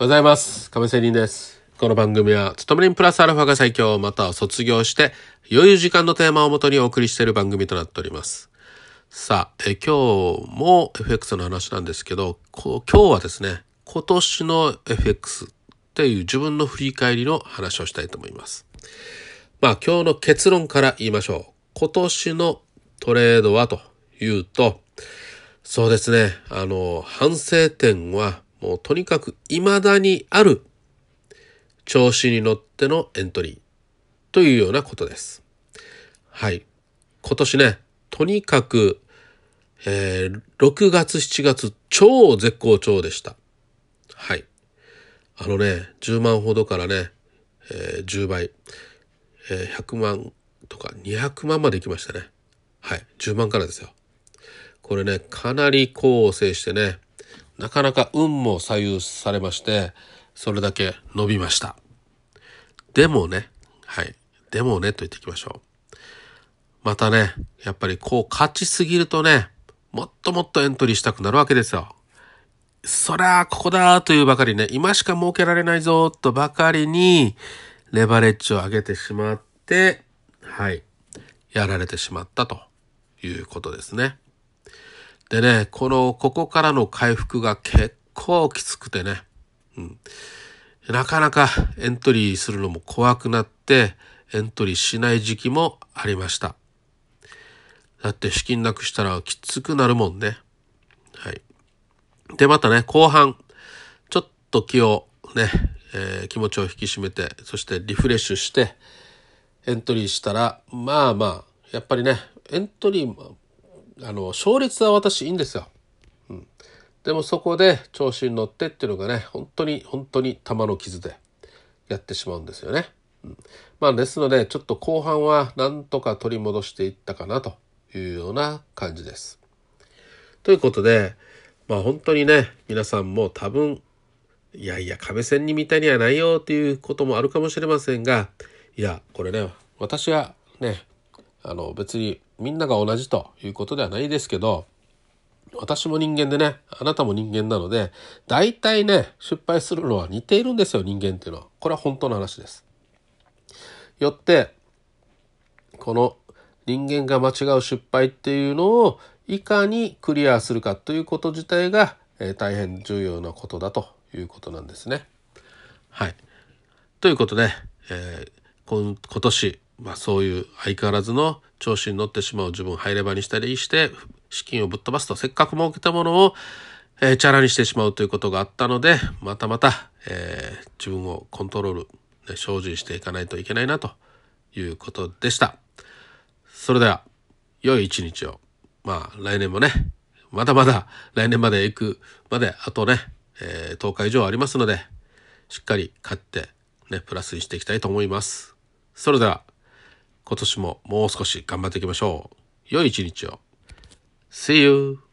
おはようございます。亀仙人です。この番組は、勤め人プラスアルファが最強、または卒業して、余裕時間のテーマをもとにお送りしている番組となっております。さあ、え今日も FX の話なんですけど、今日はですね、今年の FX っていう自分の振り返りの話をしたいと思います。まあ今日の結論から言いましょう。今年のトレードはというと、そうですね、あの、反省点はもうとにかく未だにある調子に乗ってのエントリーというようなことです。はい。今年ね、とにかく、えー6月7月超絶好調でした。はい。あのね、10万ほどからね、えー10倍、えー100万とか200万まで行きましたね。はい。10万からですよ。これね、かなり功を制してね、なかなか運も左右されまして、それだけ伸びました。でもね、はい。でもね、と言っていきましょう。またね、やっぱりこう勝ちすぎるとね、もっともっとエントリーしたくなるわけですよ。そりゃ、ここだというばかりね、今しか儲けられないぞとばかりに、レバレッジを上げてしまって、はい。やられてしまったということですね。でね、この、ここからの回復が結構きつくてね、うん。なかなかエントリーするのも怖くなって、エントリーしない時期もありました。だって資金なくしたらきつくなるもんね。はい。で、またね、後半、ちょっと気をね、えー気持ちを引き締めて、そしてリフレッシュして、エントリーしたら、まあまあ、やっぱりね、エントリー、あの、勝率は私いいんですよ。うん。でもそこで調子に乗ってっていうのがね、本当に、本当に玉の傷でやってしまうんですよね。うん、まあですので、ちょっと後半はなんとか取り戻していったかなというような感じです。ということで、まあ本当にね、皆さんも多分、いやいや、亀仙人みたいにはないよっていうこともあるかもしれませんが、いや、これね、私はね、あの別にみんなが同じということではないですけど、私も人間でね、あなたも人間なので、大体ね、失敗するのは似ているんですよ、人間っていうのは。これは本当の話です。よって、この人間が間違う失敗っていうのをいかにクリアするかということ自体が、えー大変重要なことだということなんですね。はい。ということで、えー今今年、まあそういう相変わらずの調子に乗ってしまう自分入れ歯にしたりして、資金をぶっ飛ばすと、せっかく儲けたものを、えーチャラにしてしまうということがあったので、またまた、えー自分をコントロール、ね、精進していかないといけないなということでした。それでは、良い一日を。まあ、来年もね、まだまだ来年まで行くまで、あとね、えー10日以上ありますので、しっかり勝って、ね、プラスにしていきたいと思います。それでは、今年ももう少し頑張っていきましょう。良い一日を。See you!